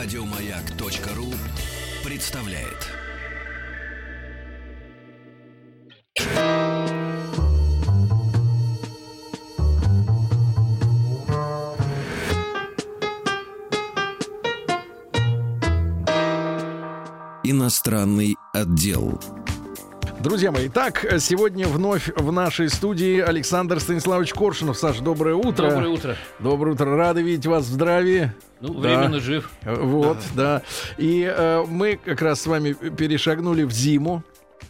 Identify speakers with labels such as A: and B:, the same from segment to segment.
A: Радиомаяк.ру представляет. Иностранный отдел.
B: Друзья мои, так, сегодня вновь в нашей студии Александр Станиславович Коршунов. Саш, доброе утро.
C: Доброе утро.
B: Доброе утро. Рады видеть вас в здравии.
C: Ну,
B: Да.
C: временно жив.
B: Вот, да. И э, мы как раз с вами перешагнули в зиму.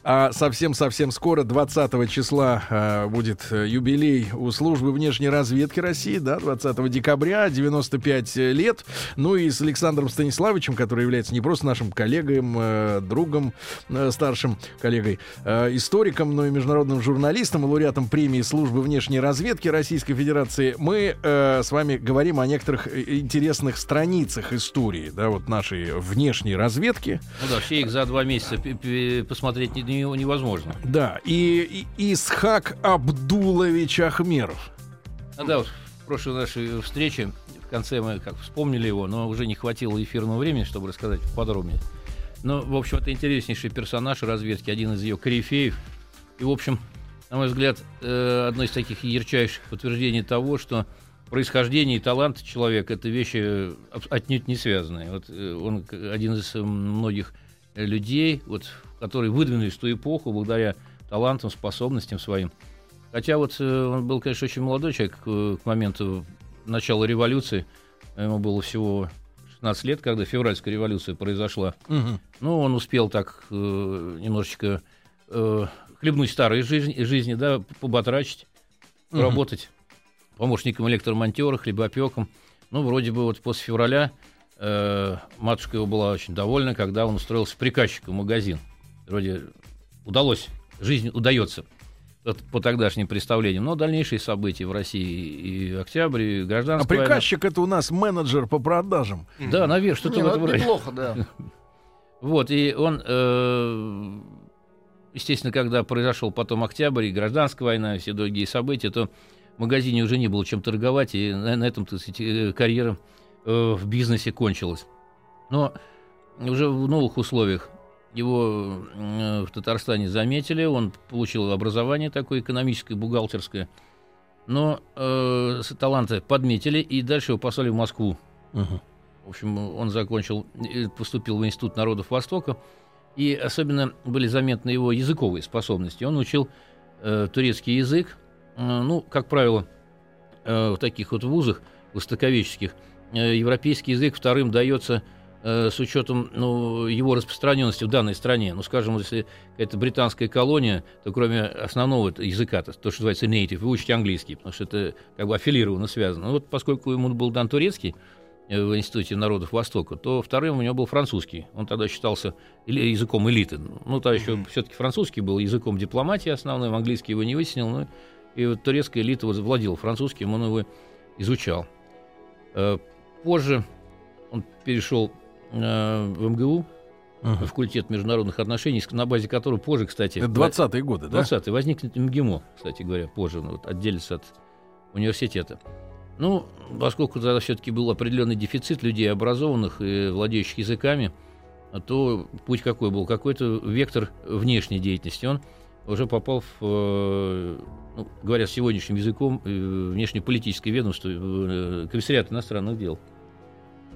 B: А совсем-совсем скоро, 20 числа, э, будет э, юбилей у службы внешней разведки России, да, 20 декабря, 95 лет. Ну и с Александром Станиславовичем, который является не просто нашим коллегом, э, другом, э, старшим коллегой, э, историком, но и международным журналистом, лауреатом премии службы внешней разведки Российской Федерации, мы э, с вами говорим о некоторых э, интересных страницах истории, да, вот нашей внешней разведки.
C: Ну да, все их за два месяца посмотреть не- невозможно.
B: Да, и, и Исхак Абдулович Ахмеров.
C: А да, вот в прошлой нашей встрече, в конце мы как вспомнили его, но уже не хватило эфирного времени, чтобы рассказать подробнее. Но, в общем, это интереснейший персонаж разведки, один из ее корифеев. И, в общем, на мой взгляд, э, одно из таких ярчайших подтверждений того, что происхождение и талант человека — это вещи отнюдь не связанные. Вот э, он один из многих людей, вот, которые выдвинулись в ту эпоху благодаря талантам, способностям своим. Хотя вот э, он был, конечно, очень молодой человек э, к моменту начала революции. Ему было всего 16 лет, когда февральская революция произошла. Ну, он успел так э, немножечко э, хлебнуть старой жизни, жизни да, поботрачить,
B: Мгм.
C: работать помощником электромонтера, хлебопеком. Ну, вроде бы вот после февраля э, матушка его была очень довольна, когда он устроился приказчиком в магазин. Вроде удалось, жизнь удается по тогдашним представлениям. Но дальнейшие события в России и октябрь, и
B: А
C: гражданская война.
B: приказчик это у нас менеджер по продажам.
C: Да, наверное, что-то
D: Не,
C: в
D: ну,
C: этом роде.
D: неплохо, да.
C: Вот, и он, э, естественно, когда произошел потом октябрь и гражданская война, и все другие события, то в магазине уже не было чем торговать, и на, на этом, так сказать, э, карьера э, в бизнесе кончилась. Но уже в новых условиях его э, в Татарстане заметили, он получил образование такое экономическое, бухгалтерское, но э, таланты подметили, и дальше его послали в Москву. В общем, он закончил, э, поступил в Институт народов Востока, и особенно были заметны его языковые способности. Он учил э, турецкий язык, э, ну, как правило, э, в таких вот вузах востоковеческих э, европейский язык вторым дается э, с учетом ну, его распространенности в данной стране. Ну, скажем, если это британская колония, то кроме основного языка, то, то, что называется native, вы учите английский, потому что это как бы аффилированно связано. Ну, вот поскольку ему был дан турецкий, э, в Институте народов Востока, то вторым у него был французский. Он тогда считался языком элиты. Ну, тогда еще все-таки французский был языком дипломатии основным, английский его не вытеснил, ну, и вот турецкая элита вот владела французским, он его изучал. Э, Позже он перешел в МГУ,
B: Мгм.
C: факультет международных отношений, на базе которого позже, кстати...
B: Это 20-е годы, да?
C: 20-й возникнет МГИМО, кстати говоря, позже, ну, вот, отделится от университета. Ну, поскольку тогда все-таки был определенный дефицит людей образованных и владеющих языками, то путь какой был? Какой-то вектор внешней деятельности. Он уже попал в, э, ну, говоря сегодняшним языком, э, внешнеполитическое ведомство, э, комиссариат иностранных дел.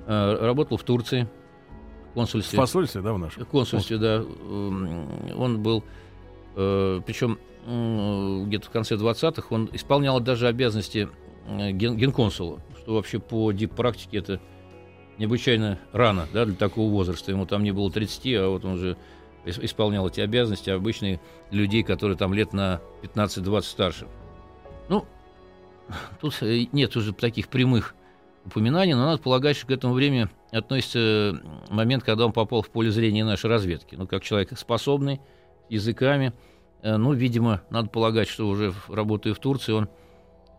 C: Э, Работал в Турции, в
B: В
C: консульстве.
B: посольстве, да, в нашем?
C: В консульстве, да. М, Он был, причем где-то в конце 20-х, он исполнял даже обязанности э, ген- генконсула, что вообще по дип-практике это необычайно рано да, для такого возраста. Ему там не было 30, а вот он уже ис- исполнял эти обязанности обычных людей, которые там лет на 15-20 старше. Ну, тут э, нет уже таких прямых упоминаний, но надо полагать, что к этому времени относится момент, когда он попал в поле зрения нашей разведки. Ну, как человек способный, языками. Э, Ну, видимо, надо полагать, что уже работая в Турции, он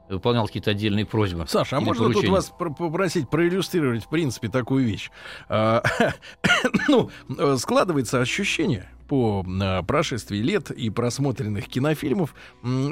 C: выполнял какие-то отдельные просьбы.
B: Саша, а можно тут
C: поручения.
B: вас пр- попросить проиллюстрировать, в принципе, такую вещь? А, Ну, э, складывается ощущение по э, прошествии лет и просмотренных кинофильмов,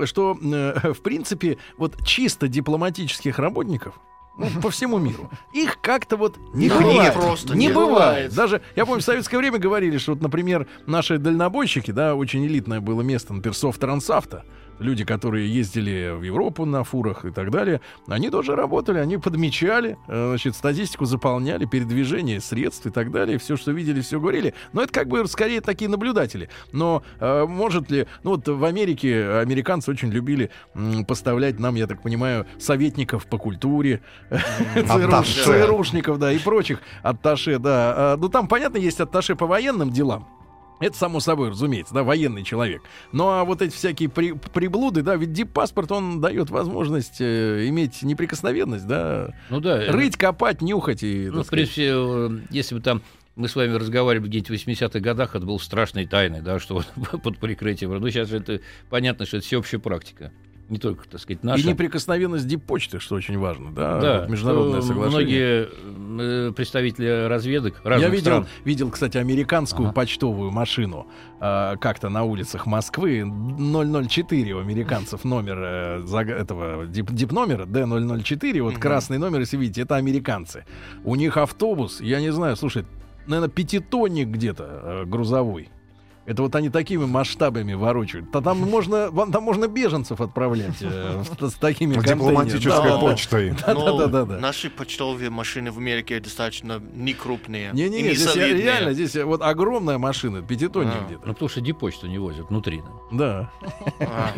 B: что, э, в принципе, вот чисто дипломатических работников Ну, по всему миру. Их как-то вот не
D: Да,
B: хватает.
D: просто
B: не
D: не
B: бывает.
D: бывает.
B: Даже, я помню, в советское время говорили, что вот, например, наши дальнобойщики, да, очень элитное было место, например, Софтрансавто, люди, которые ездили в Европу на фурах и так далее, они тоже работали, они подмечали, э, значит, статистику заполняли, передвижение средств и так далее, все, что видели, все говорили. Но это как бы скорее такие наблюдатели. Но э, может ли, ну вот в Америке американцы очень любили м, поставлять нам, я так понимаю, советников по культуре. ЦРУшников, да, и прочих атташе, да. А, Ну там, понятно, есть атташе по военным делам. Это само собой, разумеется, да, военный человек. Ну а вот эти всякие при- приблуды, да, ведь дип-паспорт, он дает возможность э, иметь неприкосновенность, да,
C: Ну да. э,
B: рыть, копать, нюхать и...
C: Ну, в принципе, э, если бы там мы с вами разговаривали где-нибудь в 80-х годах, это было страшной тайной, да, что вот под прикрытием. Ну, сейчас же это понятно, что это всеобщая практика. Не только, так сказать, наша.
B: И неприкосновенность диппочты, что очень важно, да,
C: да,
B: вот международное соглашение.
C: Многие э, представители разведок разных
B: Я видел,
C: стран.
B: видел, кстати, американскую
C: Ага.
B: почтовую машину а, как-то на улицах Москвы. 004 у американцев номер э, заг- этого дип, дипномера D004, вот
D: Мгм.
B: красный номер, если видите, это американцы. У них автобус, я не знаю, слушай, наверное, пятитонник где-то э, грузовой. Это вот они такими масштабами ворочают. Да там можно, там можно беженцев отправлять э, с, с такими.
E: Дипломатической
B: Да, да.
E: почтой.
D: Но
B: Да-да-да-да.
D: Наши почтовые машины в Америке достаточно не крупные. и
B: Не-не-не,
D: не
B: здесь реально, здесь вот огромная машина, пятитонник
D: А.
B: где-то.
C: Ну, потому что дипочту не возят внутри. да.
B: Да.
D: А,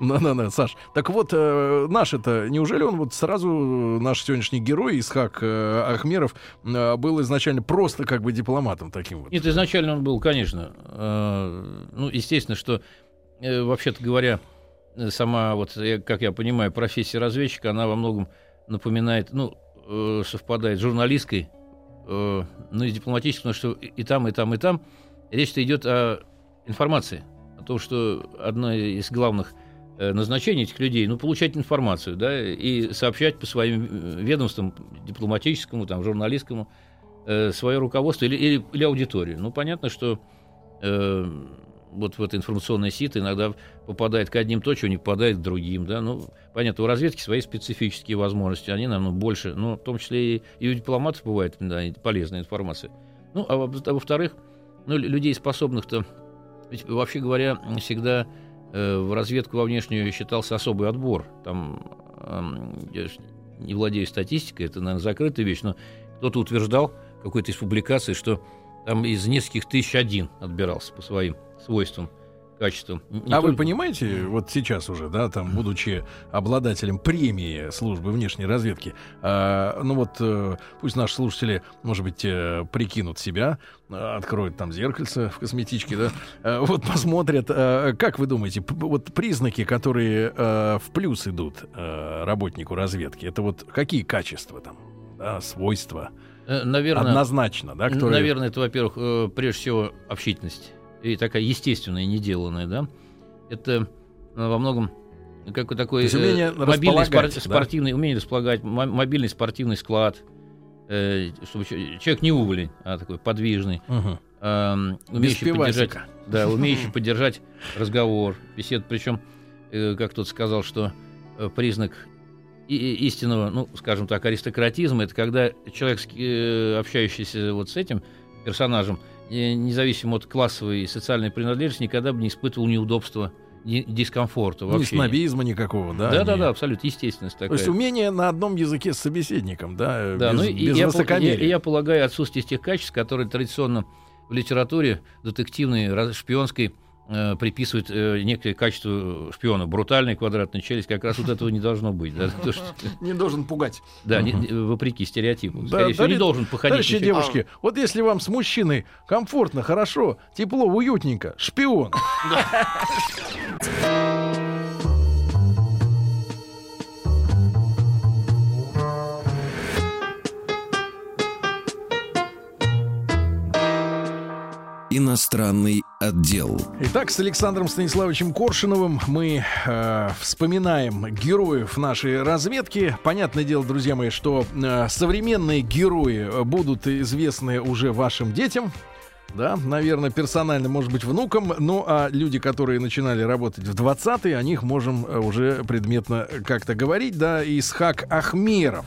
B: Да-да-да, Саш. Так вот, э, наш это, неужели он вот сразу, э, наш сегодняшний герой, Исхак э, Ахмеров, э, был изначально просто как бы дипломатом таким вот?
C: Нет, изначально он был, конечно. э, ну, естественно, что, э, вообще-то говоря, э, сама, вот, я- как я понимаю, профессия разведчика, она во многом напоминает, ну, э, совпадает с журналистской, э, ну, и с дипломатической, потому что и там, и там, и там речь-то идет о информации, о том, что одно из главных э, назначений этих людей, ну, получать информацию, да, и сообщать по своим э, ведомствам, дипломатическому, там, журналистскому, э, свое руководство или, или, или аудиторию. Ну, понятно, что э, вот в это информационное сито иногда попадает к одним то, что не попадает к другим, да, ну, понятно, у разведки свои специфические возможности, они, наверное, больше, ну, в том числе и, и у дипломатов бывает да, полезная информация. Ну, а а во-вторых, ну, лю- людей способных-то, ведь, вообще говоря, всегда в разведку во внешнюю считался особый отбор. Там, я не владею статистикой, это, наверное, закрытая вещь, но кто-то утверждал какой-то из публикаций, что там из нескольких тысяч один отбирался по своим свойствам, качествам. Не
B: а вы
C: только-
B: понимаете, вот сейчас уже, да, там, будучи обладателем премии службы внешней разведки, а, ну вот, э, пусть наши слушатели, может быть, э, прикинут себя, э, откроют там зеркальце в косметичке, да, э, вот посмотрят, э, как вы думаете, вот признаки, которые э, в плюс идут э, работнику разведки, это вот какие качества там, да, свойства,
C: Э, Наверное,
B: однозначно, да, которые...
C: Наверное, это, во-первых, э, прежде всего общительность. И такая естественная, неделанная, да. Это э, во многом какой такой
B: есть умение
C: э, мобильный спор-
B: да?
C: спортивный, умение располагать, мо- мобильный спортивный склад, э, чтобы человек не уволень, а такой подвижный, эм,
B: Без
C: умеющий поддержать, да, умеющий поддержать разговор, беседу. Причем, э, как кто-то сказал, что э, признак и- и- истинного, ну, скажем так, аристократизма, это когда человек, э, общающийся вот с этим персонажем, э, независимо от классовой и социальной принадлежности, никогда бы не испытывал неудобства, ни- дискомфорта
B: Ни
C: вообще.
B: снобизма никакого, да?
C: Да, да,
B: ни-
C: да, абсолютно естественность такая.
B: То есть умение на одном языке с собеседником, да,
C: Да,
B: без,
C: ну и
B: без
C: я,
B: высокомерия.
C: я- я полагаю, отсутствие тех качеств, которые традиционно в литературе детективной, шпионской э, приписывают э, некое качество шпиона. Брутальная квадратная челюсть, как раз вот этого не должно быть. Да, То, что-
B: Не должен пугать.
C: да, не- не- вопреки стереотипу.
B: Да,
C: Скорее всего, не должен походить человека.
B: девушки, вот если вам с мужчиной комфортно, хорошо, тепло, уютненько, шпион.
A: Иностранный отдел.
B: Итак, с Александром Станиславовичем Коршиновым мы э, вспоминаем героев нашей разведки. Понятное дело, друзья мои, что э, современные герои э, будут известны уже вашим детям. да, наверное, персонально, может быть, внукам. Ну, а люди, которые начинали работать в 20-е, о них можем э, уже предметно как-то говорить, да, Исхак Ахмеров.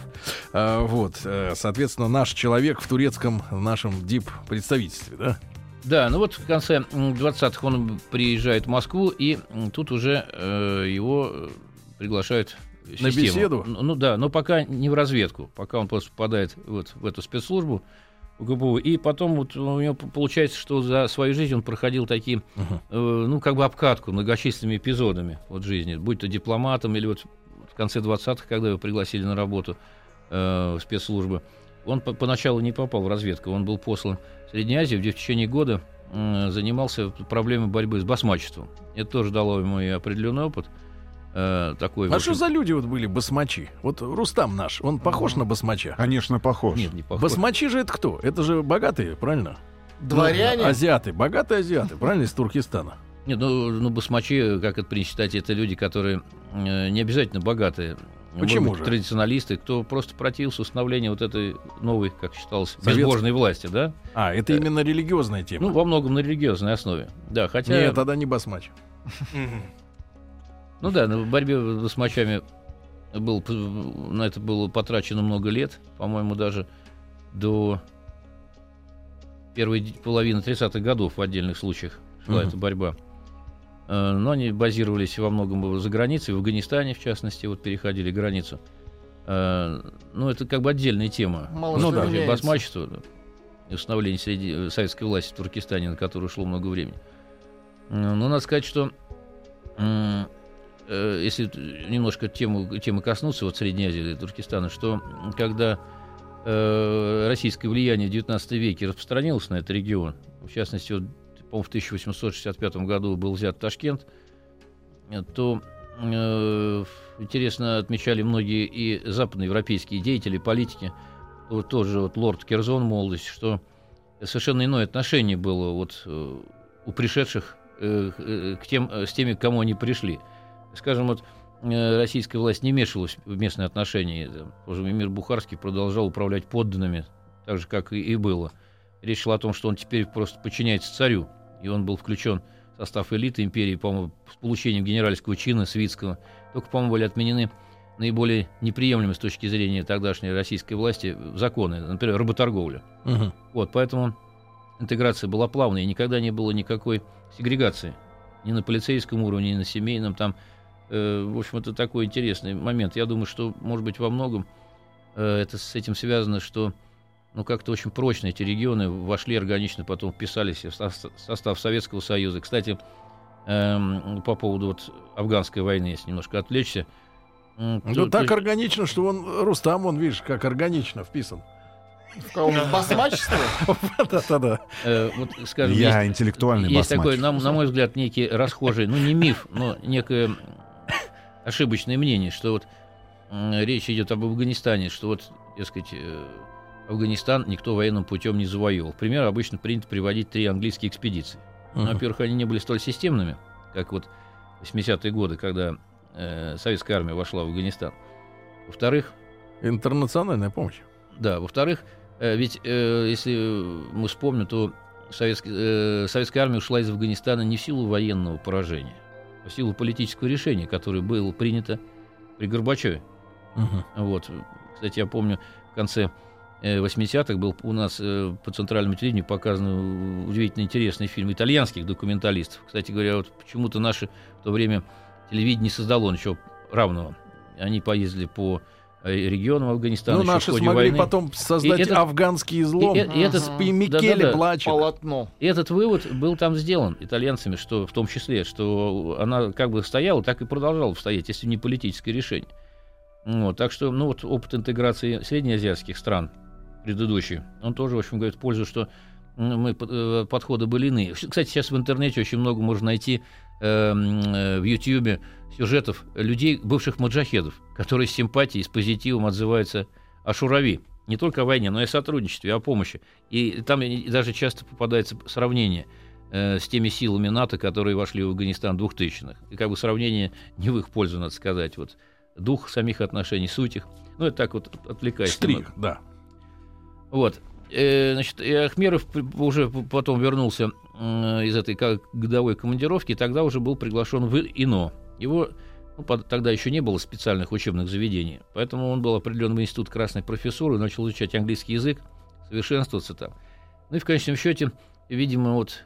B: А, вот, э, соответственно, наш человек в турецком нашем дип-представительстве, да?
C: Да, ну вот в конце 20-х он приезжает в Москву, и тут уже э, его э, приглашают в
B: На
C: систему.
B: беседу?
C: Ну, ну да, но пока не в разведку, пока он просто попадает вот в эту спецслужбу ГПУ, и потом вот у него получается, что за свою жизнь он проходил такие, э, ну как бы обкатку многочисленными эпизодами вот жизни, будь то дипломатом или вот в конце 20-х, когда его пригласили на работу э, в спецслужбы, он по- поначалу не попал в разведку, он был послан в Средней Азии, где в течение года м, занимался проблемой борьбы с басмачеством. Это тоже дало ему и определенный опыт. э, такой,
B: А
C: общем-
B: что за люди вот были басмачи? Вот Рустам наш, он похож на басмача?
E: Конечно, похож.
C: Нет, не похож.
B: Басмачи же это кто? Это же богатые, правильно?
F: Дворяне?
B: Ну, азиаты, богатые азиаты, правильно, из Туркестана.
C: Нет, ну, ну басмачи, как это принято считать, это люди, которые э, не обязательно богатые.
B: Почему
C: быть,
B: же?
C: Традиционалисты, кто просто противился установлению вот этой новой, как считалось,
B: Советской.
C: безбожной власти, да?
B: А, это именно религиозная тема.
C: Ну, во многом на религиозной основе. Да, хотя...
B: Нет, тогда не басмач.
C: Ну да, в борьбе с басмачами был, на это было потрачено много лет, по-моему, даже до первой половины 30-х годов в отдельных случаях шла
B: Мгм.
C: эта борьба. Э, Но они базировались во многом за границей, в Афганистане, в частности, вот переходили границу. Э, Ну, это как бы отдельная тема.
F: Мало
B: Ну да.
C: Басмачество да, и установление среди э, советской власти в Туркестане, на которое ушло много времени. Но надо сказать, что если немножко тему, темы коснуться вот Средней Азии или Туркестана, что когда российское влияние в XIX веке распространилось на этот регион, в частности, вот, по-моему, в 1865 году был взят Ташкент, то э, интересно отмечали многие и западноевропейские деятели, политики, вот тоже вот лорд Керзон молодость, что совершенно иное отношение было вот э, у пришедших э, к тем, с теми, к кому они пришли. Скажем, вот российская власть не вмешивалась в местные отношения. Тоже Мир Бухарский продолжал управлять подданными, так же, как и, и было. Речь шла о том, что он теперь просто подчиняется царю, и он был включен в состав элиты империи, по-моему, с получением генеральского чина Свитского. Только, по-моему, были отменены наиболее неприемлемые с точки зрения тогдашней российской власти законы, например, работорговля.
B: Мгм.
C: Вот, поэтому интеграция была плавной, и никогда не было никакой сегрегации. Ни на полицейском уровне, ни на семейном. Там, э, в общем, это такой интересный момент. Я думаю, что, может быть, во многом э, это с этим связано, что ну, как-то очень прочно эти регионы вошли органично, потом вписались в состав, Советского Союза. Кстати, эм, по поводу вот афганской войны, если немножко отвлечься.
B: Ну,
C: то-
B: так
C: то-
B: органично, что он, Рустам, он, видишь, как органично вписан.
F: В кого? В басмачество?
B: Да-да-да.
C: э, вот, скажем,
E: Я
C: есть-
E: интеллектуальный
C: Есть
E: басмач.
C: такой, на, на мой взгляд, некий расхожий, ну не миф, но некое ошибочное мнение, что вот речь идет об Афганистане, что вот, дескать, э, Афганистан никто военным путем не завоевал. В пример обычно принято приводить три английские экспедиции.
B: Мгм.
C: Во-первых, они не были столь системными, как вот 80-е годы, когда э, советская армия вошла в Афганистан. Во-вторых,
B: Интернациональная помощь.
C: да, во-вторых, э, ведь э, если мы вспомним, то советская, э, советская армия ушла из Афганистана не в силу военного поражения, а в силу политического решения, которое было принято при Горбачеве.
B: Мгм.
C: Вот. Кстати, я помню, в конце 80-х был у нас э, по центральному телевидению показан э, удивительно интересный фильм итальянских документалистов. Кстати говоря, вот почему-то наше в то время телевидение не создало ничего равного. Они поездили по э, регионам Афганистана.
B: Ну,
C: еще в
B: наши
C: ходе
B: смогли
C: войны.
B: потом создать
C: И этот-
B: афганский излом.
C: И, э- и этот.
B: И Микеле
C: да-да-да.
B: плачет.
F: Полотно.
C: И этот вывод был там сделан итальянцами, что в том числе, что она как бы стояла, так и продолжала стоять, если не политическое решение. Вот, так что, ну вот опыт интеграции среднеазиатских стран предыдущий, он тоже, в общем, говорит в пользу, что мы э, подходы были иные. Кстати, сейчас в интернете очень много можно найти э, м, э, в Ютьюбе сюжетов людей, бывших маджахедов, которые с симпатией, с позитивом отзываются о Шурави. Не только о войне, но и о сотрудничестве, о помощи. И там и даже часто попадается сравнение э, с теми силами НАТО, которые вошли в Афганистан 2000-х. И как бы сравнение не в их пользу, надо сказать. Вот дух самих отношений, суть их. Ну, это так вот отвлекаясь.
B: Штрих,
C: немного.
B: да.
C: Вот. э, значит, и Ахмеров уже потом вернулся м, из этой годовой командировки, и тогда уже был приглашен в ИНО. Его ну, под- тогда еще не было специальных учебных заведений, поэтому он был определен в институт красной профессуры, начал изучать английский язык, совершенствоваться там. Ну и в конечном счете, видимо, вот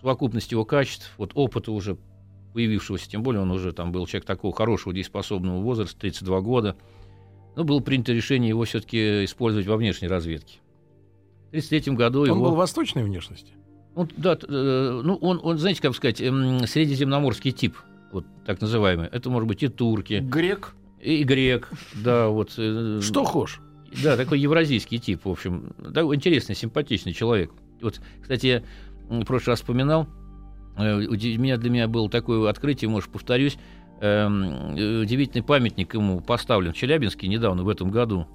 C: совокупность его качеств, вот опыта уже появившегося, тем более он уже там был человек такого хорошего, дееспособного возраста, 32 года, ну, было принято решение его все-таки использовать во внешней разведке. В 1933 году
B: Он
C: его...
B: был восточной внешности.
C: Ну, да, э, ну, он, он, знаете, как сказать, эм, средиземноморский тип, вот так называемый. Это может быть и турки,
F: Грек.
C: и грек, да, вот. э,
B: Что хошь?
C: Да, такой евразийский тип, в общем. Да, интересный, симпатичный человек. Вот, кстати, я в прошлый раз вспоминал, э, меня, для меня было такое открытие, может, повторюсь, удивительный памятник ему поставлен в Челябинске недавно, в этом году.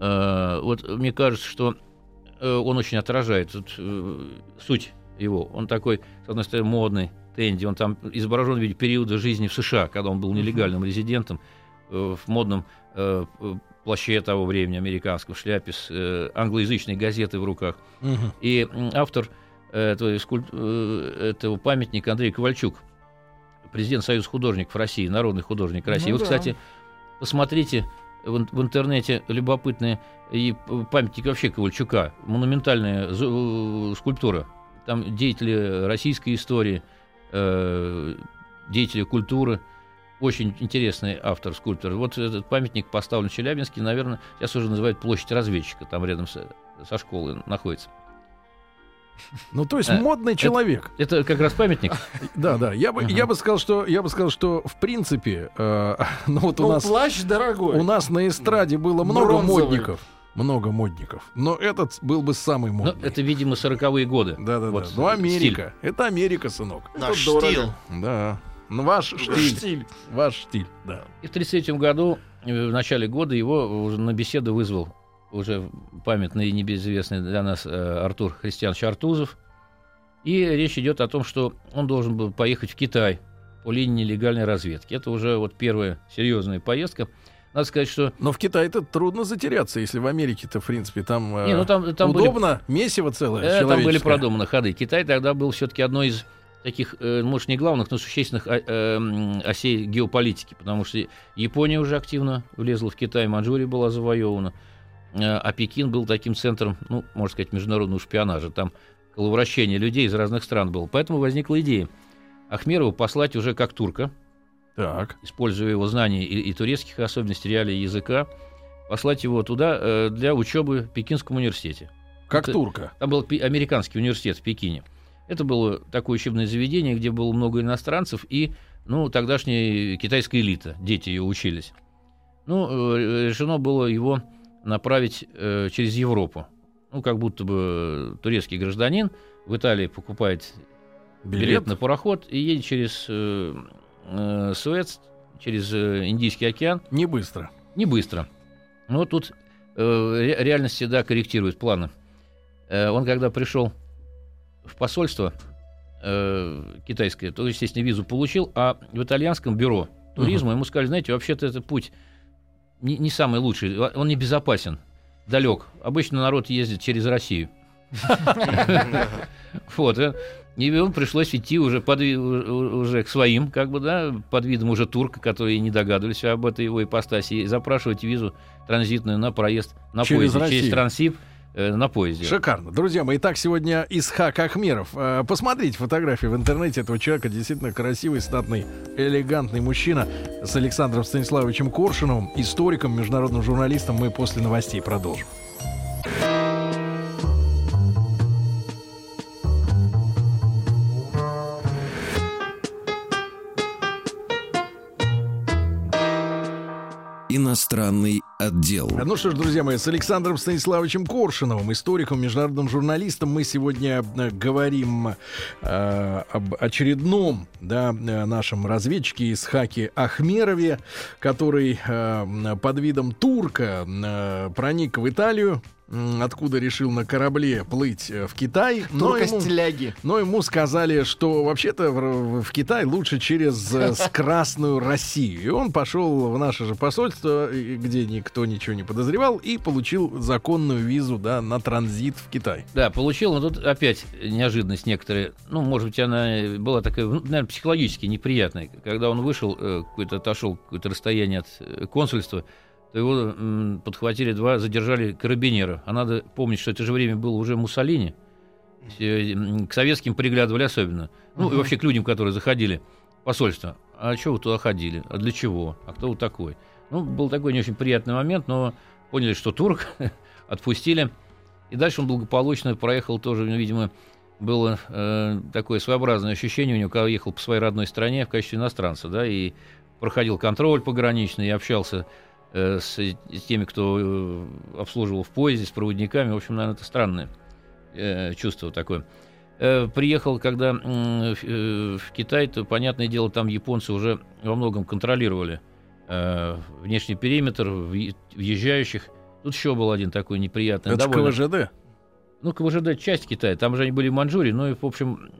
C: Э, вот мне кажется, что э, он очень отражает вот, э, суть его. Он такой, с одной стороны, модный, Тенди, он там изображен в виде периода жизни в США, когда он был нелегальным резидентом э, в модном э, э, плаще того времени, американском шляпе, с э, англоязычной газетой в руках.
B: Мгм.
C: И автор э, этого, э, этого памятника Андрей Ковальчук, президент Союза художников России, народный художник России.
F: Ну
C: Вы,
F: да.
C: кстати, посмотрите в, ин- в интернете любопытные и п- памятники вообще Ковальчука, монументальная скульптура. Там деятели российской истории, э, деятели культуры. Очень интересный автор, скульптор. Вот этот памятник поставлен в Челябинске, наверное, сейчас уже называют площадь разведчика, там рядом со, со школой находится.
B: Ну, то есть
C: Э,
B: модный человек.
C: Это как раз памятник.
B: Да, да. Я бы, я бы сказал, что я бы сказал, что в принципе, э, ну вот у
F: Ну,
B: нас
F: плащ дорогой.
B: у нас на эстраде было много
F: Бронзовый.
B: модников, много модников, но этот был бы самый
C: Ну,
B: модный.
C: это, видимо, сороковые годы.
B: Да, да, да.
C: Вот,
B: Ну,
C: э,
B: Америка. Это Америка, сынок.
D: Наш
F: дорого.
D: стиль.
B: Да. Ну, ваш штиль.
F: Штиль.
B: Ваш штиль, да.
C: И в 1933 году, э, в начале года, его уже на беседу вызвал уже памятный и небезызвестный для нас э, Артур Христианович Артузов. И речь идет о том, что он должен был поехать в Китай по линии нелегальной разведки. Это уже вот первая серьезная поездка. Надо сказать, что
B: Но в Китае-то трудно затеряться, если в Америке-то, в принципе, там, э,
C: не, ну, там, там были
B: удобно, месиво целое,
C: Э, Там были продуманы ходы. Китай тогда был все-таки одной из таких, э, может, не главных, но существенных а- осей геополитики, потому что Япония уже активно влезла в Китай, Манчжурия была завоевана, а Пекин был таким центром, ну, можно сказать, международного шпионажа. Там коловращение людей из разных стран было. Поэтому возникла идея Ахмерову послать уже как турка,
B: Так.
C: используя его знания и, и турецких особенностей реалий языка, послать его туда э, для учебы в Пекинском университете.
B: Как
C: Это-
B: турка.
C: Там был американский университет в Пекине. Это было такое учебное заведение, где было много иностранцев и, ну, тогдашняя китайская элита, дети ее учились. Ну, э, решено было его направить э, через Европу. Ну, как будто бы турецкий гражданин в Италии покупает билет,
B: Билет.
C: на пароход и едет через э, э, Суэц, через э, Индийский океан,
B: Не быстро.
C: не быстро. Но тут э, ре- реальность всегда корректирует планы. Э, он когда пришел в посольство э, китайское, то, естественно, визу получил, а в итальянском бюро туризма ему сказали, знаете, вообще-то это путь не, не самый лучший, он небезопасен, далек. Обычно народ ездит через Россию. Вот, э, и ему пришлось идти уже, под, уже к своим, как бы, да, под видом уже турка, которые не догадывались об этой его ипостаси, и запрашивать визу транзитную на проезд на
B: Через
C: поезде,
B: Россию.
C: через Трансип э, на поезде.
B: Шикарно. Друзья мои, итак, сегодня Исхак Ахмеров. Э, Посмотрите фотографии в интернете этого человека. Действительно красивый, статный, элегантный мужчина с Александром Станиславовичем Коршуновым, историком, международным журналистом. Мы после новостей продолжим.
A: Иностранный отдел.
B: Ну что ж, друзья мои, с Александром Станиславовичем Коршуновым, историком, международным журналистом, мы сегодня э, говорим э, об очередном да, э, нашем разведчике Исхаке Ахмерове, который э, под видом турка э, проник в Италию откуда решил на корабле плыть э, в Китай. Но ему, но ему сказали, что вообще-то в, в Китай лучше через э, с Красную Россию. И он пошел в наше же посольство, где никто ничего не подозревал, и получил законную визу да, на транзит в Китай.
C: Да, получил, но тут опять неожиданность некоторая. Ну, может быть, она была такая, ну, наверное, психологически неприятная. Когда он вышел, э, какой-то отошел какое-то расстояние от консульства, то его м, подхватили два, задержали карабинера. А надо помнить, что это же время было уже Муссолини. К советским приглядывали особенно. Ну, и вообще к людям, которые заходили в посольство. А что вы туда ходили? А для чего? А кто вы такой? Ну, был такой не очень приятный момент, но поняли, что турк, отпустили. И дальше он благополучно проехал тоже, ну, видимо, было э, такое своеобразное ощущение у него, когда ехал по своей родной стране в качестве иностранца, да, и проходил контроль пограничный, и общался с, с теми, кто э, обслуживал в поезде, с проводниками. В общем, наверное, это странное э, чувство такое. Э, приехал, когда э, в Китай, то, понятное дело, там японцы уже во многом контролировали э, внешний периметр въезжающих. Тут еще был один такой неприятный.
B: Это
C: довольно-
B: КВЖД.
C: ну, КВЖД часть Китая. Там же они были в Маньчжурии, ну и, в общем,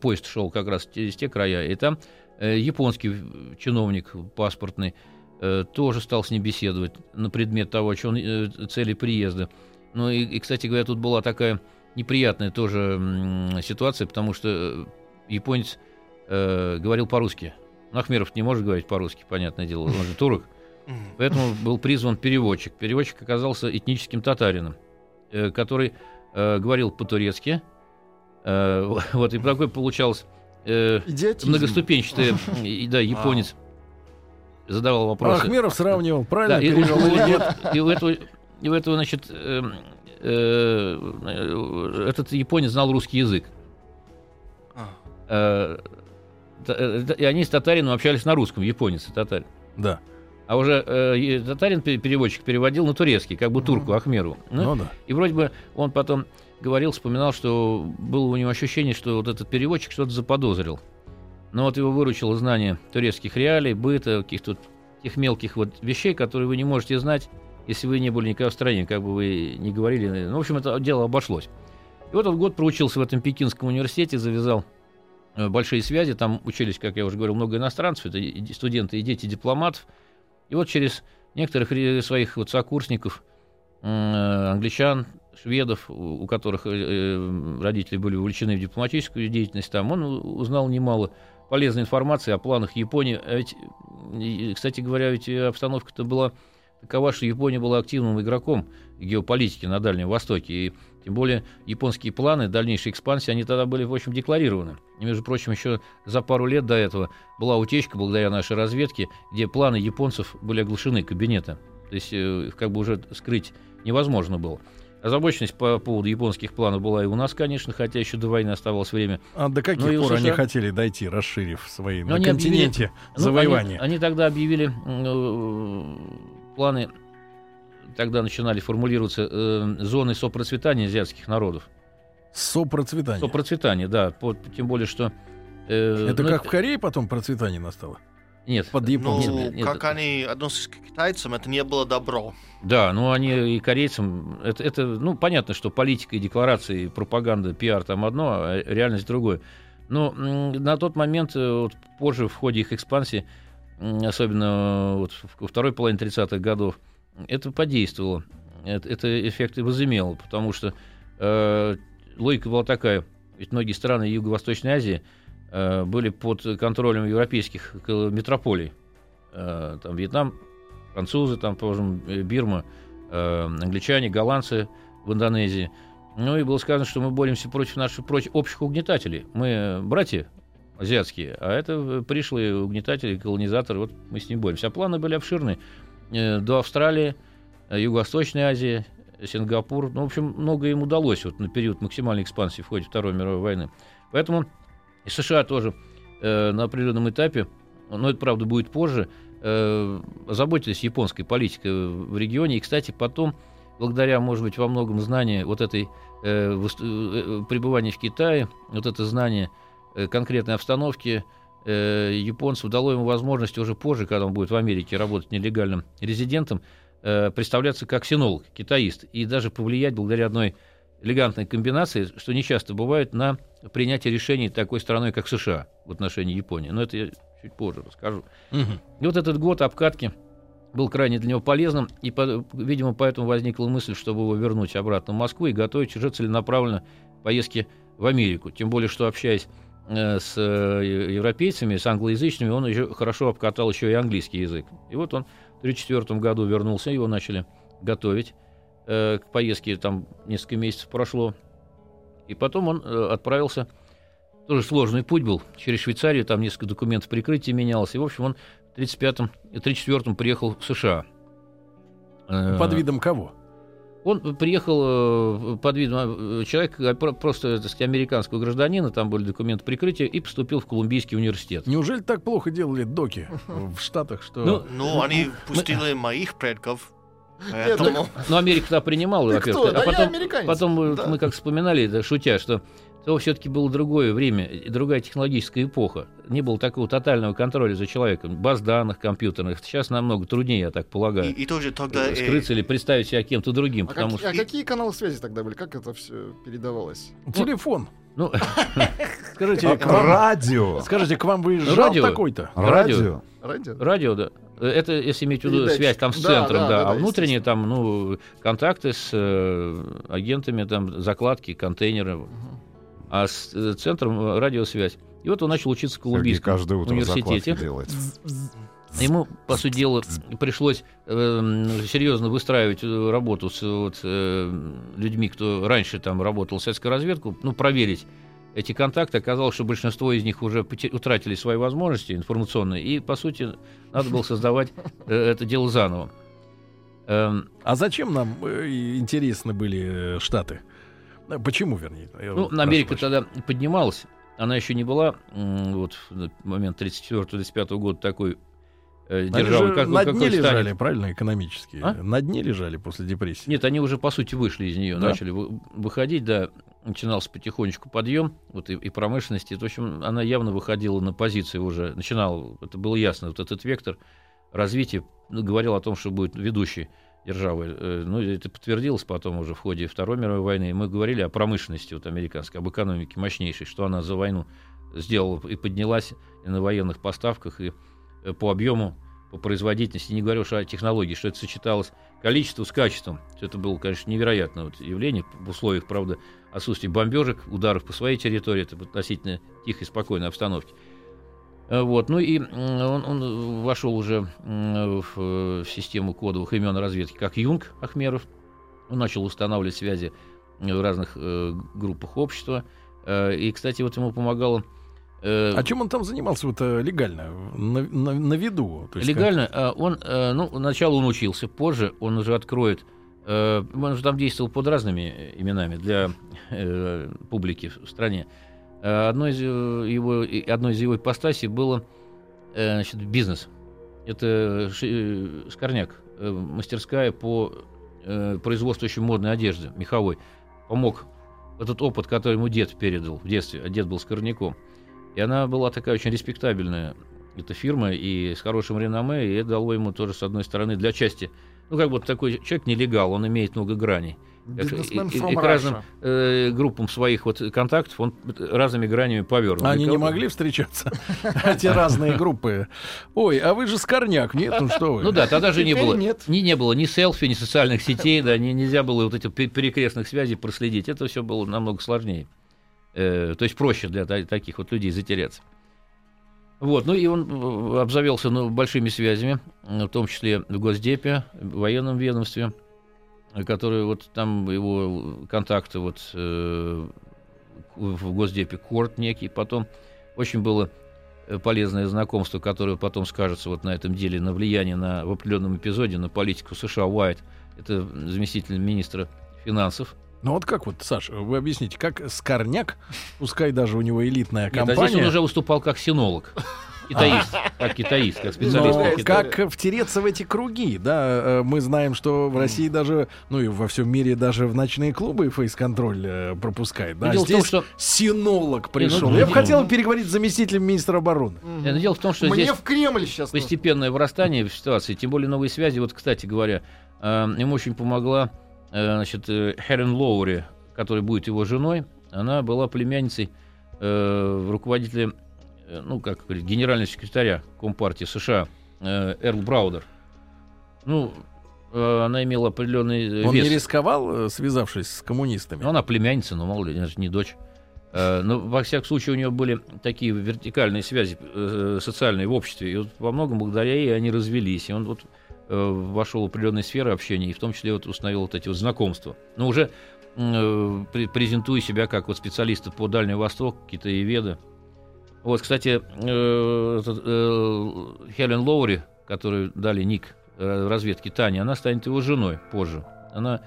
C: поезд шел как раз через те края. И там э, японский э, чиновник паспортный э, тоже стал с ним беседовать на предмет того, что он, э, цели приезда. Ну и, и, кстати говоря, тут была такая неприятная тоже ситуация, потому что э, японец э, говорил по-русски. Ну, Ахмеров не может говорить по-русски, понятное дело, он же турок. Поэтому был призван переводчик. Переводчик оказался этническим татарином, э, который э, говорил по-турецки. Э, вот, и такой получалось э,
F: Идиотизм.
C: многоступенчатый, и, да, японец задавал
B: А
C: вопросы.
B: Ахмеров сравнивал, правильно
C: Да, и,
B: перевел
C: и-
B: или нет?
C: и у этого, и у этого, значит, э, э, этот японец знал русский язык.
D: А.
C: Э, э, и они с татарином общались на русском, японец и татарин.
B: Да.
C: А уже э, татарин пе- переводчик переводил на турецкий, как бы турку Ахмеру. Ну,
B: Ну да.
C: и вроде бы он потом говорил, вспоминал, что было у него ощущение, что вот этот переводчик что-то заподозрил. Но вот его выручило знание турецких реалий, быта, каких-то тех мелких вот вещей, которые вы не можете знать, если вы не были никогда в стране, как бы вы ни говорили. Ну, в общем, это дело обошлось. И вот он год проучился в этом Пекинском университете, завязал э, большие связи. Там учились, как я уже говорил, много иностранцев, это и студенты и дети дипломатов. И вот через некоторых своих вот сокурсников, э, англичан, шведов, у которых э, родители были увлечены в дипломатическую деятельность, там он узнал немало полезной информации о планах Японии. А ведь, кстати говоря, ведь и обстановка-то была такова, что Япония была активным игроком геополитики на Дальнем Востоке. И тем более японские планы дальнейшей экспансии, они тогда были, в общем, декларированы. И, между прочим, еще за пару лет до этого была утечка благодаря нашей разведке, где планы японцев были оглашены кабинета. То есть э, их как бы уже скрыть невозможно было. Озабоченность по поводу японских планов была и у нас, конечно, хотя еще до войны оставалось время.
B: А до каких
C: Ну и у
B: пор они
C: США.
B: хотели дойти, расширив свои
C: Но
B: на
C: они
B: континенте
C: Ну,
B: завоевания?
C: Они, они тогда объявили э, планы, тогда начинали формулироваться э, зоны сопроцветания азиатских народов.
B: Сопроцветание.
C: Сопроцветание, да. по- тем более, что... э,
B: Это
C: ну,
B: как в Корее потом процветание настало?
C: Нет.
B: Под
D: Ну,
B: японцами?
C: Нет, нет,
D: как
C: это-
D: они относятся к китайцам, это не было добро.
C: Да, ну они и корейцам, это, это, ну понятно, что политика и декларации, и пропаганда, пиар там одно, а реальность другое. Но на тот момент, э, вот, позже в ходе их экспансии, особенно э, вот во второй половине 30-х годов, это подействовало, это, это эффект и возымело, потому что э, логика была такая, ведь многие страны Юго-Восточной Азии были под контролем европейских э, метрополий. Э, там Вьетнам, французы, там, положим, э, Бирма, э, англичане, голландцы в Индонезии. Ну и было сказано, что мы боремся против наших против общих угнетателей. Мы э, братья азиатские, а это э, пришлые угнетатели, колонизаторы, вот мы с ним боремся. А планы были обширные. Э, До Австралии, э, Юго-Восточной Азии, Сингапур. Ну, в общем, много им удалось вот на период максимальной экспансии в ходе Второй мировой войны. Поэтому и США тоже э, на определенном этапе, но это, правда, будет позже, э, озаботились японской политикой в регионе. И, кстати, потом, благодаря, может быть, во многом знанию вот этой э, э, пребывания в Китае, вот это знание э, конкретной обстановки, э, японцев дало ему возможность уже позже, когда он будет в Америке работать нелегальным резидентом, э, представляться как синолог, китаист, и даже повлиять благодаря одной элегантной комбинации, что не часто бывает, на принятие решений такой страной, как США в отношении Японии. Но это я чуть позже расскажу.
B: Мгм.
C: И вот этот год обкатки был крайне для него полезным, и, по- видимо, поэтому возникла мысль, чтобы его вернуть обратно в Москву и готовить уже целенаправленно поездки в Америку. Тем более, что общаясь э, с э, европейцами, с англоязычными, он еще хорошо обкатал еще и английский язык. И вот он в 1934 году вернулся, его начали готовить э, к поездке, там несколько месяцев прошло. И потом он э, отправился, тоже сложный путь был, через Швейцарию, там несколько документов прикрытия менялось. И, в общем, он в 1935 и 1934 приехал в США. Э,
B: Под видом кого?
C: он приехал э, под видом э, человека, э, про- просто, так сказать, американского гражданина, там были документы прикрытия, и поступил в Колумбийский университет.
B: Неужели так плохо делали доки в Штатах, что...
C: Ну,
D: Ну, они пустили моих предков. Поэтому...
C: Ну, Америка тогда принимала,
F: Ты
C: во-первых. а потом, потом мы,
F: Да.
C: мы как вспоминали, да, шутя, что то все-таки было другое время, и другая технологическая эпоха. Не было такого тотального контроля за человеком, баз данных компьютерных. Сейчас намного труднее, я так
D: И,
C: полагаю,
D: и тоже тогда... э,
C: скрыться или представить себя кем-то другим,
F: А,
C: потому
F: как-
C: что...
F: а какие каналы связи тогда были? Как это все передавалось?
B: Телефон.
C: Ну,
B: Скажите,
E: А,
B: к вам,
E: Радио.
B: скажите, к вам выезжал
C: радио.
B: такой-то?
E: Радио.
F: Радио?
C: Радио, да. Это если иметь в виду связь там с
F: Да,
C: центром,
F: да,
C: да,
F: да,
C: а
F: да,
C: внутренние там, ну, контакты с э, агентами, там, закладки, контейнеры, а с э, центром э, радиосвязь. И вот он начал учиться в
E: Сергей
C: Колумбийском
E: каждое утро
C: университете.
E: делает.
C: Ему, по сути дела, пришлось э, серьезно выстраивать э, работу с вот, э, людьми, кто раньше там работал в советской разведку, ну, проверить эти контакты. Оказалось, что большинство из них уже поте- утратили свои возможности информационные, и, по сути, надо было создавать э, это дело заново. Эм,
B: А зачем нам э, интересны были э, Штаты? Почему, вернее?
C: Ну, Америка тогда поднималась. Она еще не была вот в момент 34-35 года такой э,
B: Они
C: державой,
B: же
C: как,
B: на дне
C: станет.
B: лежали, правильно, экономически?
C: А?
B: На дне лежали после депрессии.
C: Нет, они уже, по сути, вышли из нее,
B: Да?
C: начали вы- выходить, да, начинался потихонечку подъем, вот и, и промышленности. В общем, она явно выходила на позиции уже, начинала, это было ясно, вот этот вектор развития ну, говорил о том, что будет ведущей державой. Э, Ну, это подтвердилось потом уже в ходе Второй мировой войны. И мы говорили о промышленности вот, американской, об экономике мощнейшей, что она за войну сделала и поднялась и на военных поставках, и по объему, по производительности, не говоря уж о технологии, что это сочеталось количество с качеством. Это было, конечно, невероятное вот явление в условиях, правда, отсутствия бомбежек, ударов по своей территории, это относительно тихой, спокойной обстановке. Э, Вот. Ну и он, он вошел уже э, в систему кодовых имен разведки, как Юнг Ахмеров. Он начал устанавливать связи в разных э, группах общества. Э, и, кстати, вот ему помогало... э,
B: А чем он там занимался вот э, легально, на, на- на виду? То есть
C: Легально он, э, ну, сначала он учился, позже он уже откроет, он же там действовал под разными именами для публики в стране. Одно из его, одной из его ипостасей было значит, бизнес. Это э, мастерская по производству очень модной одежды, меховой. Помог этот опыт, который ему дед передал в детстве, а дед был скорняком. И она была такая очень респектабельная, эта фирма, и с хорошим реноме, и это дало ему тоже, с одной стороны, для части, ну, как бы такой человек нелегал, он имеет много граней. Как-
F: Бизнесмен
C: и- и- и к разным э, группам своих вот контактов он разными гранями повернул.
B: Они не могли встречаться, эти разные группы. Ой, а вы же Скорняк, нет? Ну что вы?
C: Ну да, тогда же не было,
F: нет.
C: ни, не было ни селфи, ни социальных сетей, да, ни, нельзя было вот этих пе- перекрестных связей проследить. Это все было намного сложнее. Э, то есть проще для та- таких вот людей затеряться. Вот, ну и он э, обзавелся ну, большими связями, в том числе в Госдепе, в военном ведомстве, которые вот там его контакты вот э, в Госдепе Корт некий, потом очень было полезное знакомство, которое потом скажется вот на этом деле на влияние на, в определенном эпизоде на политику США Уайт. Это заместитель министра финансов.
B: Ну вот как вот, Саша, вы объясните, как Скорняк, пускай даже у него элитная
C: Нет, а здесь
B: компания,
C: он уже выступал как синолог. Китаист, как китаист, как специалист
B: но как втереться в эти круги, да, э, мы знаем, что в России даже, ну и во всем мире даже в ночные клубы фейс-контроль э, пропускает, да,
C: Ну,
B: здесь
C: том, что
B: синолог пришел.
C: ну,
B: Я бы
C: ну,
B: хотел переговорить с заместителем министра обороны.
F: Мгм.
C: э, дело в том, что
F: Мне
C: здесь
F: в Кремль сейчас.
C: постепенное вырастание в ситуации, тем более новые связи. Вот, кстати говоря, Э, ему очень помогла значит, э, Хелен Лоури, которая будет его женой. Она была племянницей э, руководителя, э, ну, как говорить, генерального секретаря Компартии США э, Эрл Браудер. Ну, э, она имела определенный э,
B: Он
C: вес.
B: не рисковал, э, связавшись с коммунистами?
C: Ну, она племянница, но мало ли, она же не дочь. Э, Но, во всяком случае, у нее были такие вертикальные связи э, социальные в обществе. И вот во многом благодаря ей они развелись. И он вот э, вошел в определенные сферы общения, и в том числе вот установил вот эти вот знакомства. Но уже э, пре- презентуя себя как вот специалиста по Дальнему Востоку, китаеведа. Вот, кстати, э, этот, э, Хелен Лоури, которую дали ник э, разведки Тани, она станет его женой позже. Она,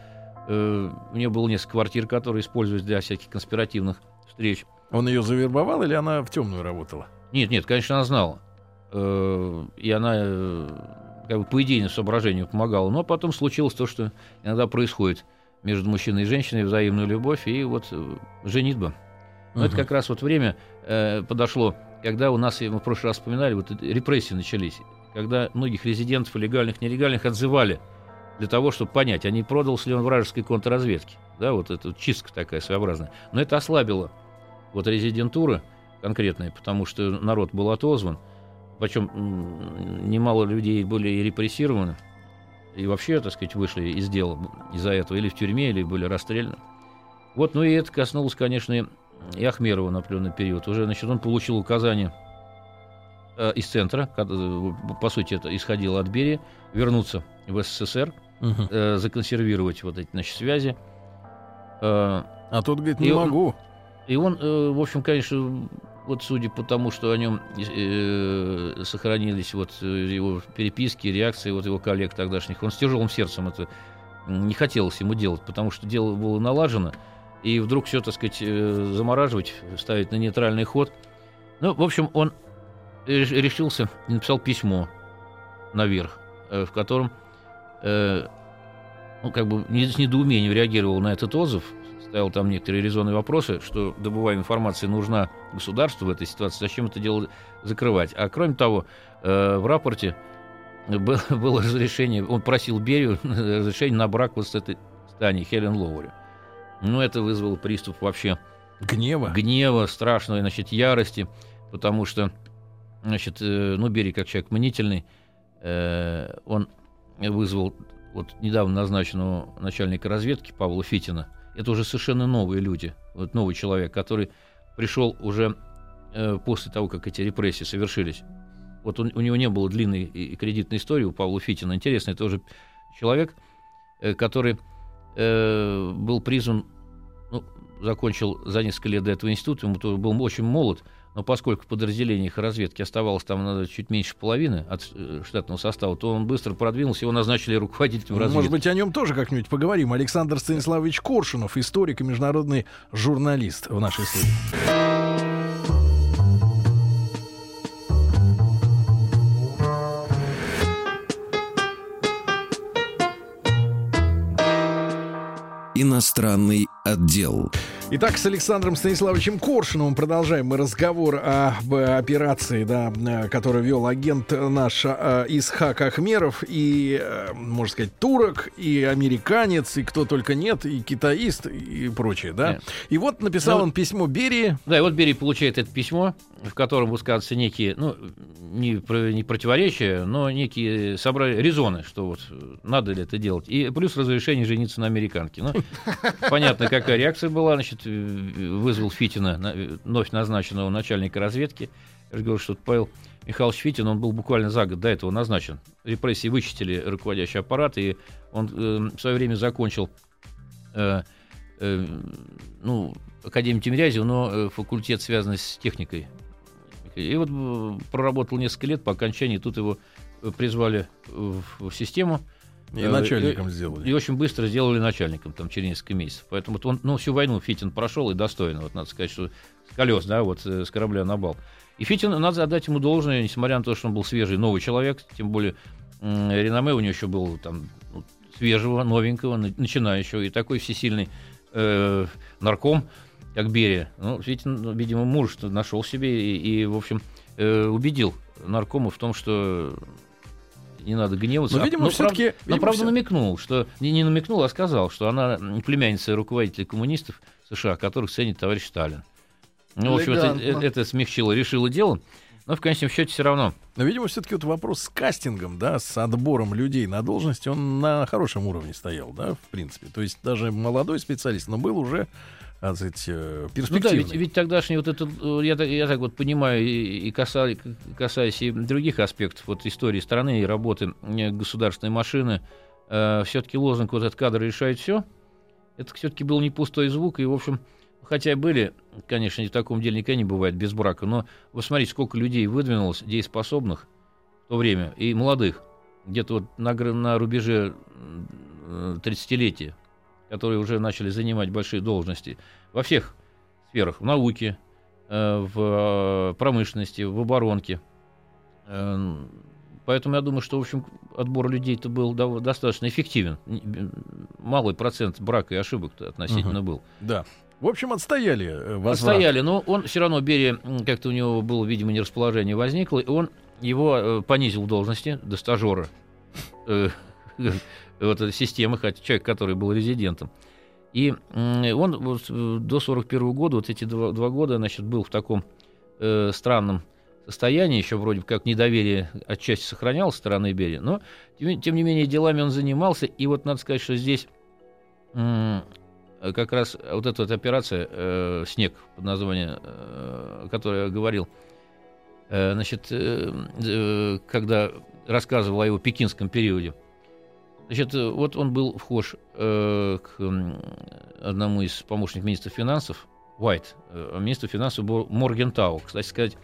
C: э, у нее было несколько квартир, которые использовались для всяких конспиративных встреч.
B: Он ее завербовал или она в темную работала?
C: Нет, нет, конечно, она знала. Э, И она э, как бы по идейным соображениям помогала. Но потом случилось то, что иногда происходит между мужчиной и женщиной, взаимная любовь и вот э, женитьба. Но это
B: Мгм.
C: как раз вот время э, подошло, когда у нас, мы в прошлый раз вспоминали, вот репрессии начались, когда многих резидентов, легальных, нелегальных, отзывали для того, чтобы понять, а не продался ли он вражеской контрразведке. Да, вот эта вот чистка такая своеобразная. Но это ослабило вот резидентура конкретная, потому что народ был отозван, причем немало людей были и репрессированы, и вообще, так сказать, вышли из дела из-за этого, или в тюрьме, или были расстреляны. Вот, ну и это коснулось, конечно, и- Ахмерова на определенный период. Уже, значит, он получил указание э, из центра, э, по сути, это исходило от Берии, вернуться в СССР,
B: Мгм.
C: э, законсервировать вот эти, значит, связи. Э,
B: А тот говорит, не
C: И он-
B: могу.
C: и он, э, в общем, конечно, вот судя по тому, что о нем э, сохранились вот э, его переписки, реакции вот его коллег тогдашних, он с тяжелым сердцем это не хотелось ему делать, потому что дело было налажено, и вдруг все, так сказать, э, замораживать, ставить на нейтральный ход. Ну, в общем, он реш- решился написал письмо наверх, э, в котором э, ну, как бы с недоумением реагировал на этот отзыв, ставил там некоторые резонные вопросы, что добываемая информация нужна государству в этой ситуации, зачем это дело закрывать. А кроме того, э, в рапорте было, было разрешение, он просил Берию разрешение на брак вот с этой Таней, Хелен Лоури. Ну, это вызвало приступ вообще
B: Гнева.
C: гнева, страшной, значит, ярости, потому что, значит, э, ну, Берий, как человек мнительный, э, он вызвал вот недавно назначенного начальника разведки Павла Фитина. Это уже совершенно новые люди, вот новый человек, который пришел уже э, после того, как эти репрессии совершились. Вот он- у него не было длинной и кредитной истории у Павла Фитина. Интересный тоже человек, э, который э, был призван, ну, закончил за несколько лет до этого институт, ему тоже был очень молод, но поскольку подразделение их разведки оставалось там надо, чуть меньше половины от э, штатного состава, то он быстро продвинулся, его назначили руководителем разведки.
B: Может быть, о нем тоже как-нибудь поговорим. Александр Станиславович Коршунов, историк и международный журналист в нашей студии.
A: Иностранный отдел.
B: Итак, с Александром Станиславовичем Коршуновым продолжаем мы разговор об э, операции, да, э, которую вел агент наш э, Исхак Ахмеров и, можно сказать, турок, и американец, и кто только нет, и китаист, и прочее, да.
C: Да.
B: И вот написал
C: Ну,
B: он письмо Берии.
C: Да, и вот Берий получает это письмо, в котором высказываются некие, ну, не, не противоречия, но некие собрали резоны, что вот надо ли это делать. И плюс разрешение жениться на американке. Ну, понятно, какая реакция была. Значит, э, вызвал Фитина, на- э, вновь назначенного начальника разведки. Я же говорю, что Павел Михайлович Фитин, он был буквально за год до этого назначен. Репрессии вычистили руководящий аппарат, и он э, в свое время закончил э, э, ну, Академию Тимирязева, но э, факультет, связанный с техникой. И вот проработал несколько лет по окончании, тут его призвали в систему.
B: И
C: Э,
B: начальником
C: и-
B: сделали.
C: И очень быстро сделали начальником, там, через несколько месяцев. Поэтому он, ну, всю войну Фитин прошел и достойно, вот надо сказать, что с колес, да, вот э, с корабля на бал. И Фитин, надо отдать ему должное, несмотря на то, что он был свежий, новый человек, тем более м, реноме у него еще был там ну, свежего, новенького, на- начинающего, и такой всесильный э, нарком, как Берия. Ну, Фитин, ну, видимо, мужество нашел себе и, и, в общем, э, убедил наркома в том, что не надо гневаться.
B: Но,
C: А-
B: видимо,
C: но, правда, но,
B: видимо,
C: правда,
B: всё-
C: намекнул, что не, не намекнул, а сказал, что она племянница руководителя коммунистов США, которых ценит товарищ Сталин. Ну, в общем, это,
F: Элегантно.
C: это смягчило, решило дело. Но в конечном счете все равно.
B: Но, видимо, все-таки вот вопрос с кастингом, да, с отбором людей на должность, он на хорошем уровне стоял, да, в принципе. То есть даже молодой специалист, но был уже, так сказать, э,
C: Ну да,
B: перспективный.
C: ведь, ведь тогдашний вот этот, э, я, так- я так вот понимаю, и, и каса- касаясь и других аспектов вот истории страны и работы э, государственной машины, все-таки лозунг вот этот кадр решает все. Это все-таки был не пустой звук, и, в общем, хотя были, конечно, в таком деле никогда не бывает без брака, но вы смотрите, сколько людей выдвинулось, дееспособных в то время, и молодых, где-то вот на, на рубеже м, 30-летия, которые уже начали занимать большие должности во всех сферах, в науке, э, в э, промышленности, в оборонке. Э, Поэтому я думаю, что, в общем, отбор людей-то был достаточно эффективен. Малый процент брака и ошибок относительно был.
B: Да. В общем, отстояли э, возврат.
C: Отстояли, но он все равно, Берия, как-то у него было, видимо, нерасположение возникло, и он его понизил в должности до стажера вот этой системы, хотя человек, который был резидентом. И он вот, э, до 41 года, вот эти два, два года, значит, был в таком э, странном состоянии, еще вроде как недоверие отчасти сохранялось со стороны Берии, но тем, тем не менее делами он занимался, и вот надо сказать, что здесь э, как раз вот эта вот операция э, «Снег» под названием, э, о которой я говорил, э, значит, э, э, когда рассказывал о его пекинском периоде, значит, э, вот он был вхож э, к одному из помощников министра финансов, Уайт, э, министр финансов был Моргентау. Кстати сказать,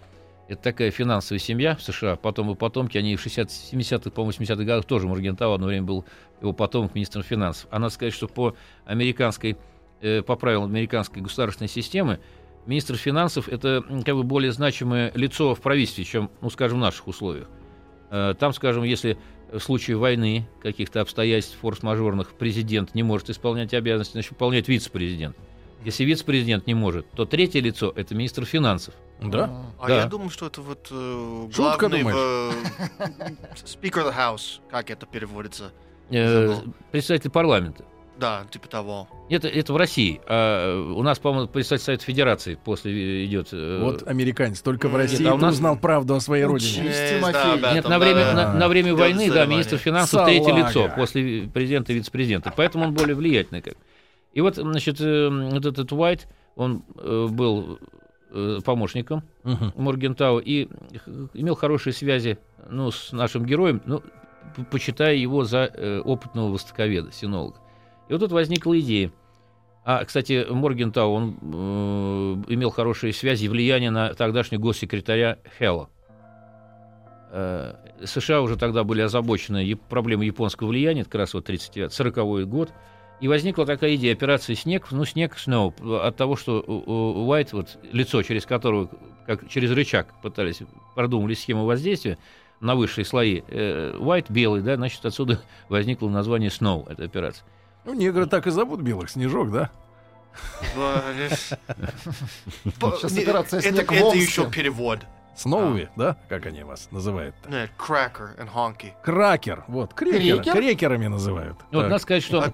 C: это такая финансовая семья в США, потом и потомки, они в 60 70-х, по-моему, 80-х годах тоже Моргентау одно время был его потомок министром финансов. А сказать, что по американской, э, по правилам американской государственной системы, министр финансов это как бы более значимое лицо в правительстве, чем, ну, скажем, в наших условиях. Э, Там, скажем, если в случае войны, каких-то обстоятельств форс-мажорных, президент не может исполнять обязанности, значит, выполняет вице-президент. Если вице-президент не может, то третье лицо – это министр финансов.
B: Да?
D: А
C: Да.
D: я думаю, что это вот э,
B: Шутка,
D: главный в, э, Speaker of the House, как это переводится.
C: Э,
D: Забыл.
C: Представитель парламента.
D: Да, типа того.
C: Это, это в России. А у нас, по-моему, представитель Совета Федерации после идет. э,
B: Вот американец только в
D: Нет,
B: России
C: а у нас-
B: узнал правду о своей родине.
F: Учись,
D: да, об
C: Нет, на время,
D: да,
C: на,
D: да.
C: на время войны, да, министр финансов
B: Салага.
C: третье лицо после президента и вице-президента. Поэтому он более влиятельный. Как. И вот, значит, э, вот этот Уайт, он э, был э, помощником
B: Мгм.
C: Моргентау и имел хорошие связи ну, с нашим героем, ну, почитая его за э, опытного востоковеда, синолога. И вот тут возникла идея. А, кстати, Моргентау, он э, имел хорошие связи и влияние на тогдашнего госсекретаря Хелла. Э, США уже тогда были озабочены проблемой японского влияния, это как раз вот 39 40 год. И возникла такая идея операции «Снег», ну, «Снег Сноу», от того, что Уайт, вот лицо, через которого, как через рычаг пытались, продумали схему воздействия на высшие слои, э, Уайт белый, да, значит, отсюда возникло название «Сноу», эта операция.
B: Ну, негры так и зовут белых, снежок, да?
F: Сейчас операция
D: это, еще перевод.
B: Сноуи, да? Как они вас называют-то?
D: Нет, cracker and honky.
B: Кракер. Вот, крекер,
F: Крекер?
B: крекерами называют.
C: Ну, Вот
B: Так.
C: надо сказать, что
D: От-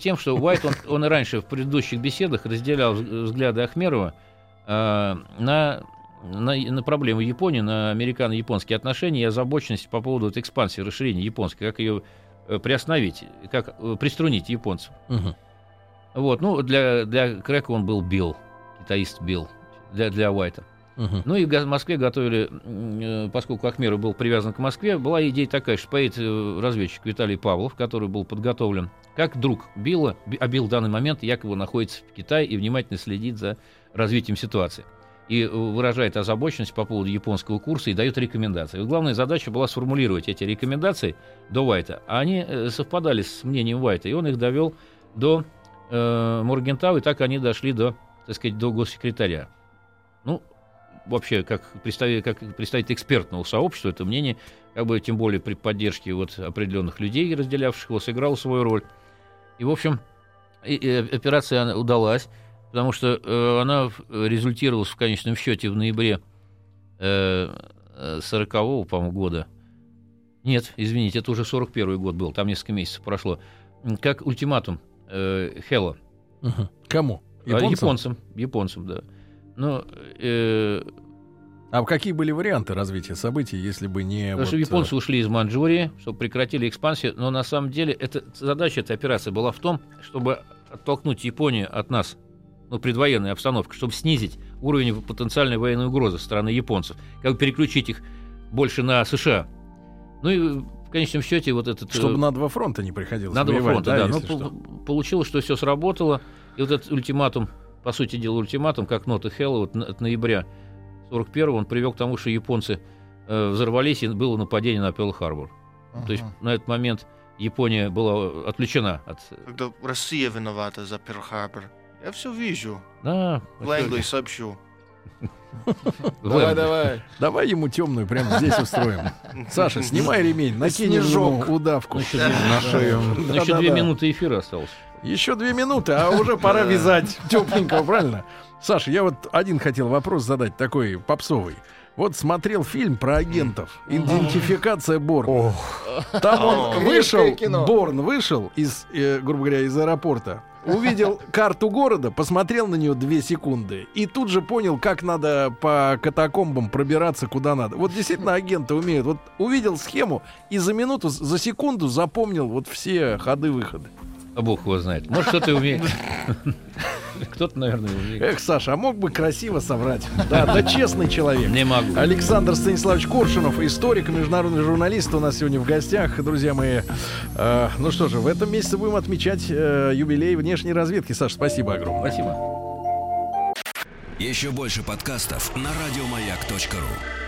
C: тем, что Уайт, он, он и раньше в предыдущих беседах разделял вз- взгляды Ахмерова э, на, на, на проблемы Японии, на американо-японские отношения и озабоченность по поводу вот экспансии, расширения японской, как ее приостановить, как э, приструнить японцев.
B: Мгм.
C: Вот, ну, для, для Крека он был Билл, китаист Билл, для, для Уайта.
B: Мгм.
C: Ну и в Москве готовили, э, поскольку Ахмеров был привязан к Москве, была идея такая, что поедет э, разведчик Виталий Павлов, который был подготовлен как друг Билла, Би- а Билл в данный момент якобы находится в Китае и внимательно следит за развитием ситуации. И э, выражает озабоченность по поводу японского курса и дает рекомендации. И главная задача была сформулировать эти рекомендации до Уайта. А они э, совпадали с мнением Уайта, и он их довел до э, Моргентау, и так они дошли до, так сказать, до госсекретаря. Ну, вообще, как представитель, как представитель экспертного сообщества, это мнение, как бы, тем более при поддержке вот определенных людей, разделявших его, сыграло свою роль. И, в общем, и- и операция удалась, потому что э, она результировала в конечном счете в ноябре э, 40-го, по-моему, года Нет, извините, это уже 41 год был, там несколько месяцев прошло. Как ультиматум э, Хелла.
B: Мгм. Кому?
C: А,
B: Японцам?
C: Японцам, японцам, да. Но э,
B: А какие были варианты развития событий, если бы не...
C: Потому
B: вот,
C: что
B: э,
C: японцы ушли из Маньчжурии, чтобы прекратили экспансию, но на самом деле это, задача этой операции была в том, чтобы оттолкнуть Японию от нас, ну, предвоенной обстановки, чтобы снизить уровень потенциальной военной угрозы со стороны японцев, как бы переключить их больше на США. Ну и в конечном счете вот этот... э,
B: Чтобы на два фронта не приходилось
C: на два фронта, да.
B: если
C: Но
B: что.
C: пол- получилось, что все сработало. И вот этот ультиматум, по сути дела, ультиматум, как нота Хэлла вот, на- от ноября 41 он привел к тому, что японцы э, взорвались, и было нападение на Перл-Харбор. То есть на этот момент Япония была отвлечена от...
D: Когда Россия виновата за Перл-Харбор. Я все вижу.
C: Да,
D: Лэнгли сообщу.
F: Давай, давай.
B: Давай ему темную прямо здесь устроим. Саша, снимай ремень, накинем ему удавку.
C: Еще,
F: На шею.
C: еще две минуты эфира осталось.
B: Еще две минуты, а уже пора вязать тепленького, правильно? Саша, я вот один хотел вопрос задать, такой попсовый. Вот смотрел фильм про агентов. Идентификация Борн. Там он вышел. Борн вышел из, э, грубо говоря, из аэропорта. Увидел карту города, посмотрел на нее две секунды и тут же понял, как надо по катакомбам пробираться куда надо. Вот действительно агенты умеют. Вот увидел схему и за минуту, за секунду запомнил вот все ходы-выходы.
C: А бог его знает. Может, кто-то и умеет. Кто-то, наверное, умеет.
B: Эх, Саша, а мог бы красиво соврать. Да, да честный человек.
C: Не могу.
B: Александр Станиславович Коршунов, историк, международный журналист у нас сегодня в гостях, друзья мои. Э, ну что же, в этом месяце будем отмечать э, юбилей внешней разведки. Саша, спасибо огромное.
C: Спасибо.
A: Еще больше подкастов на радиомаяк.ру.